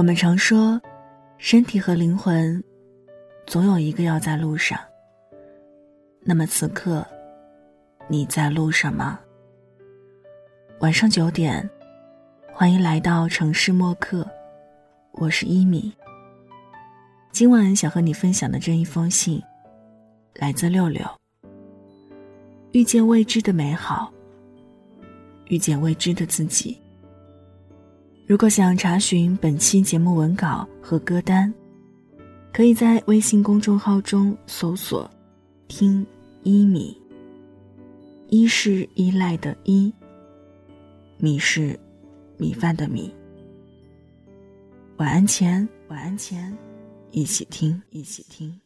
我们常说，身体和灵魂，总有一个要在路上。那么此刻，你在路上吗？晚上九点，欢迎来到城市默客，我是一米。今晚想和你分享的这一封信，来自六六。遇见未知的美好，遇见未知的自己。如果想查询本期节目文稿和歌单，可以在微信公众号中搜索“听一米”。一是依赖的依，米是米饭的米。晚安前，晚安前，一起听，一起听。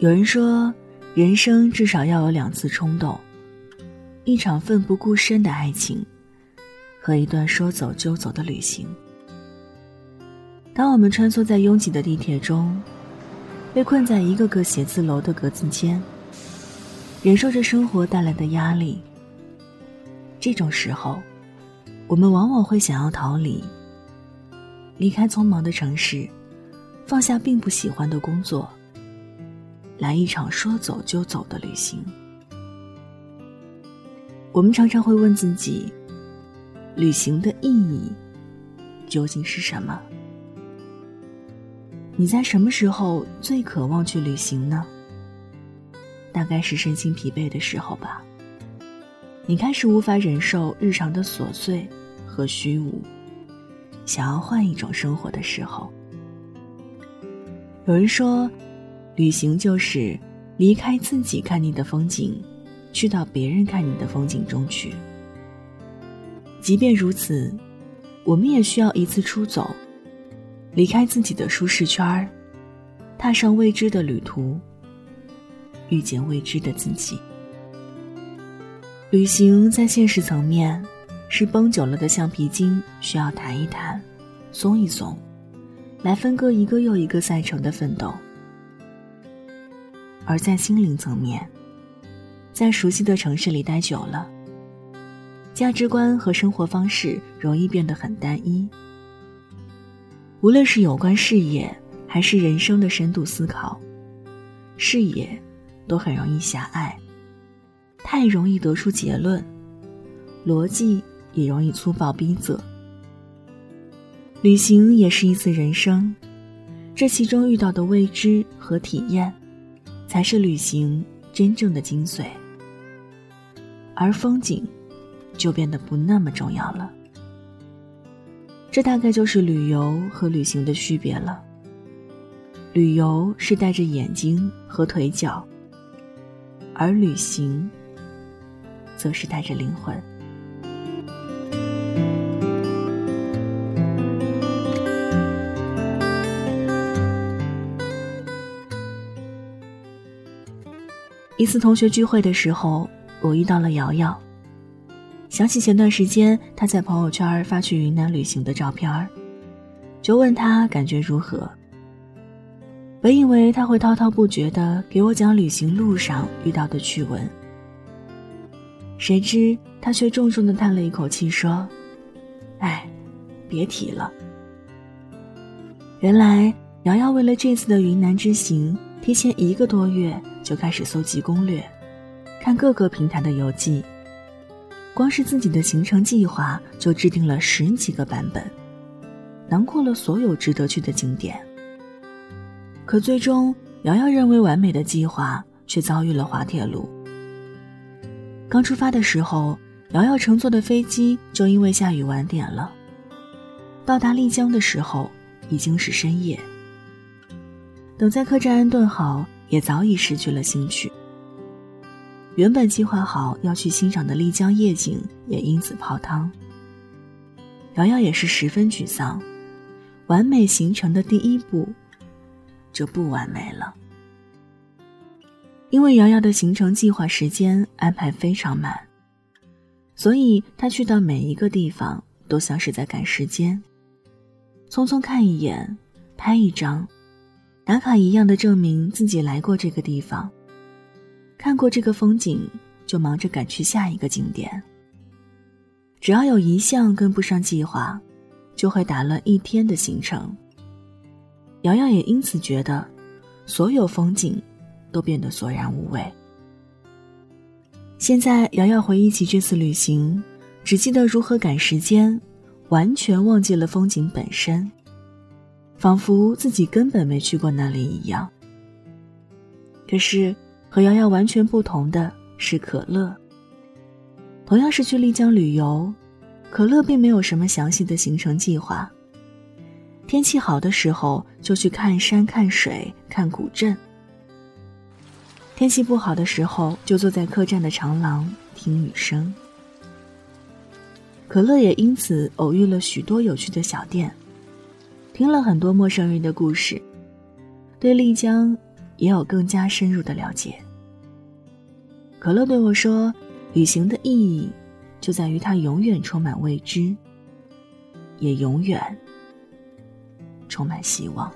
有人说。人生至少要有两次冲动，一场奋不顾身的爱情，和一段说走就走的旅行。当我们穿梭在拥挤的地铁中，被困在一个个写字楼的格子间，忍受着生活带来的压力，这种时候，我们往往会想要逃离，离开匆忙的城市，放下并不喜欢的工作。来一场说走就走的旅行。我们常常会问自己，旅行的意义究竟是什么？你在什么时候最渴望去旅行呢？大概是身心疲惫的时候吧。你开始无法忍受日常的琐碎和虚无，想要换一种生活的时候。有人说。旅行就是离开自己看你的风景，去到别人看你的风景中去。即便如此，我们也需要一次出走，离开自己的舒适圈儿，踏上未知的旅途，遇见未知的自己。旅行在现实层面，是绷久了的橡皮筋需要弹一弹，松一松，来分割一个又一个赛程的奋斗。而在心灵层面，在熟悉的城市里待久了，价值观和生活方式容易变得很单一。无论是有关事业还是人生的深度思考，视野都很容易狭隘，太容易得出结论，逻辑也容易粗暴逼仄。旅行也是一次人生，这其中遇到的未知和体验。才是旅行真正的精髓，而风景就变得不那么重要了。这大概就是旅游和旅行的区别了。旅游是带着眼睛和腿脚，而旅行则是带着灵魂。一次同学聚会的时候，我遇到了瑶瑶。想起前段时间她在朋友圈发去云南旅行的照片就问她感觉如何。本以为她会滔滔不绝的给我讲旅行路上遇到的趣闻，谁知她却重重的叹了一口气说：“哎，别提了。”原来瑶瑶为了这次的云南之行，提前一个多月。就开始搜集攻略，看各个平台的游记。光是自己的行程计划就制定了十几个版本，囊括了所有值得去的景点。可最终，瑶瑶认为完美的计划却遭遇了滑铁卢。刚出发的时候，瑶瑶乘坐的飞机就因为下雨晚点了。到达丽江的时候，已经是深夜。等在客栈安顿好。也早已失去了兴趣。原本计划好要去欣赏的丽江夜景也因此泡汤。瑶瑶也是十分沮丧，完美行程的第一步就不完美了。因为瑶瑶的行程计划时间安排非常满，所以她去到每一个地方都像是在赶时间，匆匆看一眼，拍一张。打卡一样的证明自己来过这个地方，看过这个风景，就忙着赶去下一个景点。只要有一项跟不上计划，就会打乱一天的行程。瑶瑶也因此觉得，所有风景都变得索然无味。现在，瑶瑶回忆起这次旅行，只记得如何赶时间，完全忘记了风景本身，仿佛自己根本没去过那里一样。可是，和瑶瑶完全不同的是可乐。同样是去丽江旅游，可乐并没有什么详细的行程计划。天气好的时候就去看山、看水、看古镇；天气不好的时候就坐在客栈的长廊听雨声。可乐也因此偶遇了许多有趣的小店，听了很多陌生人的故事，对丽江也有更加深入的了解。可乐对我说：“旅行的意义就在于它永远充满未知，也永远。”充满希望。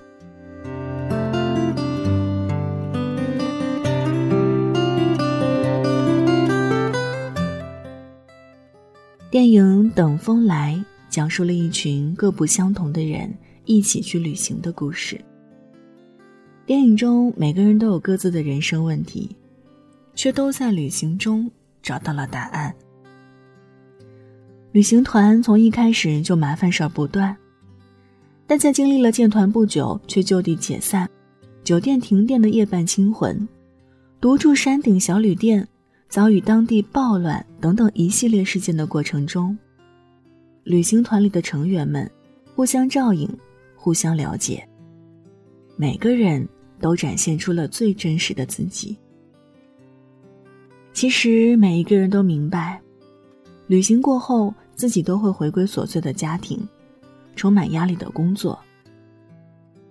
电影《等风来》讲述了一群各不相同的人一起去旅行的故事。电影中每个人都有各自的人生问题，却都在旅行中找到了答案。旅行团从一开始就麻烦事儿不断。但在经历了建团不久却就地解散、酒店停电的夜半惊魂、独住山顶小旅店、遭遇当地暴乱等等一系列事件的过程中，旅行团里的成员们互相照应、互相了解，每个人都展现出了最真实的自己。其实每一个人都明白，旅行过后自己都会回归琐碎的家庭。充满压力的工作，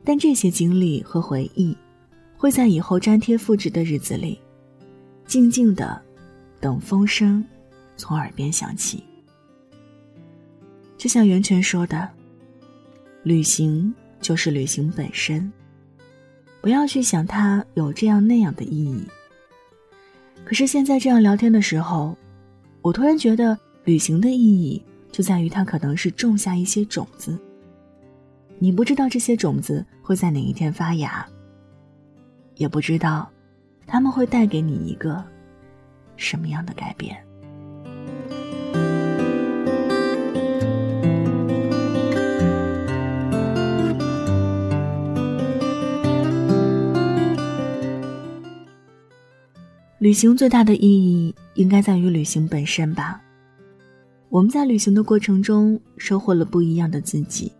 但这些经历和回忆，会在以后粘贴复制的日子里，静静的等风声从耳边响起。就像袁泉说的：“旅行就是旅行本身，不要去想它有这样那样的意义。”可是现在这样聊天的时候，我突然觉得旅行的意义。就在于它可能是种下一些种子，你不知道这些种子会在哪一天发芽，也不知道，他们会带给你一个什么样的改变。旅行最大的意义，应该在于旅行本身吧。我们在旅行的过程中收获了不一样的自己，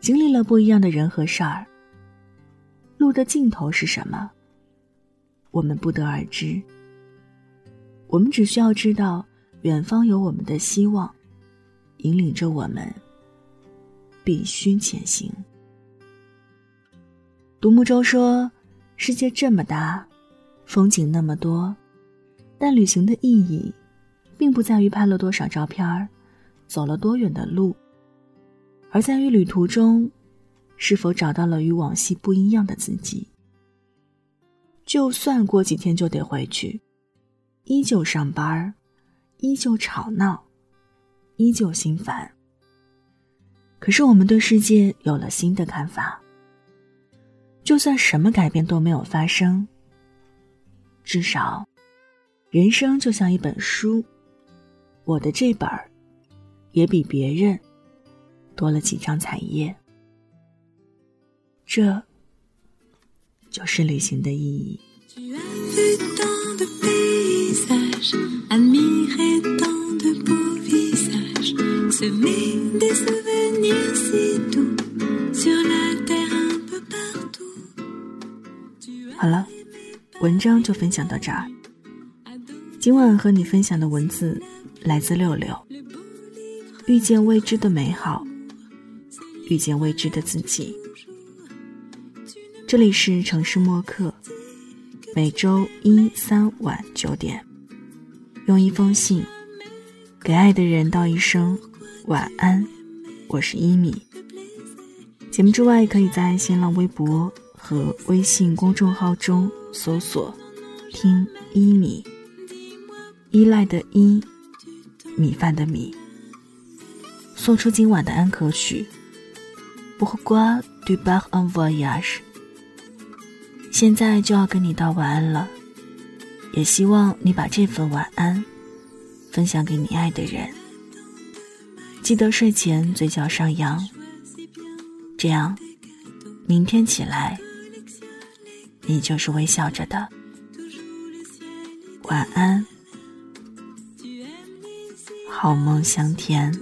经历了不一样的人和事儿。路的尽头是什么？我们不得而知。我们只需要知道，远方有我们的希望，引领着我们必须前行。独木舟说：“世界这么大，风景那么多，但旅行的意义。”并不在于拍了多少照片儿，走了多远的路，而在于旅途中，是否找到了与往昔不一样的自己。就算过几天就得回去，依旧上班儿，依旧吵闹，依旧心烦。可是我们对世界有了新的看法。就算什么改变都没有发生，至少，人生就像一本书。我的这本儿，也比别人多了几张彩页。这就是旅行的意义。章就分享到这儿。今晚和你分享的文字。来自六六，遇见未知的美好，遇见未知的自己。这里是城市默客，每周一、三晚九点，用一封信给爱的人道一声晚安。我是一米。节目之外，可以在新浪微博和微信公众号中搜索“听一米”。依赖的依，米饭的米。送出今晚的安可曲。Pourquoi tu pars en voyage？现在就要跟你道晚安了，也希望你把这份晚安分享给你爱的人。记得睡前嘴角上扬，这样明天起来你就是微笑着的。晚安，好梦香甜。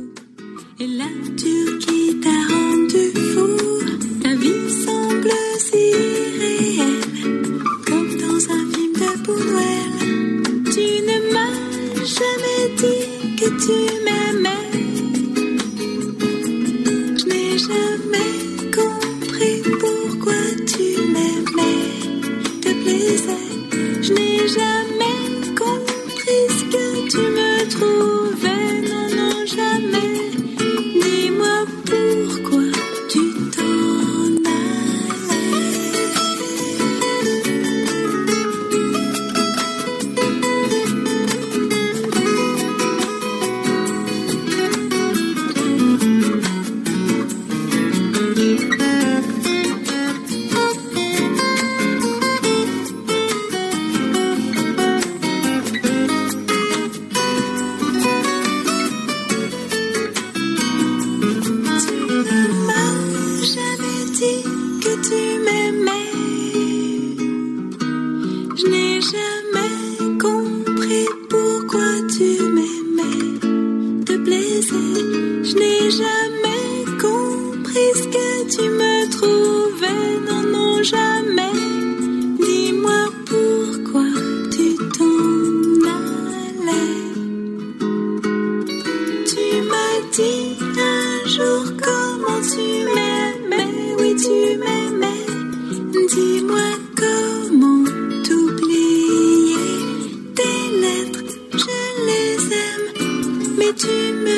que tu me trouvais Non, non, jamais. Dis-moi pourquoi tu t'en allais. Tu m'as dit un jour comment tu m'aimais. Oui, tu m'aimais. Dis-moi comment t'oublier. Tes lettres, je les aime, mais tu me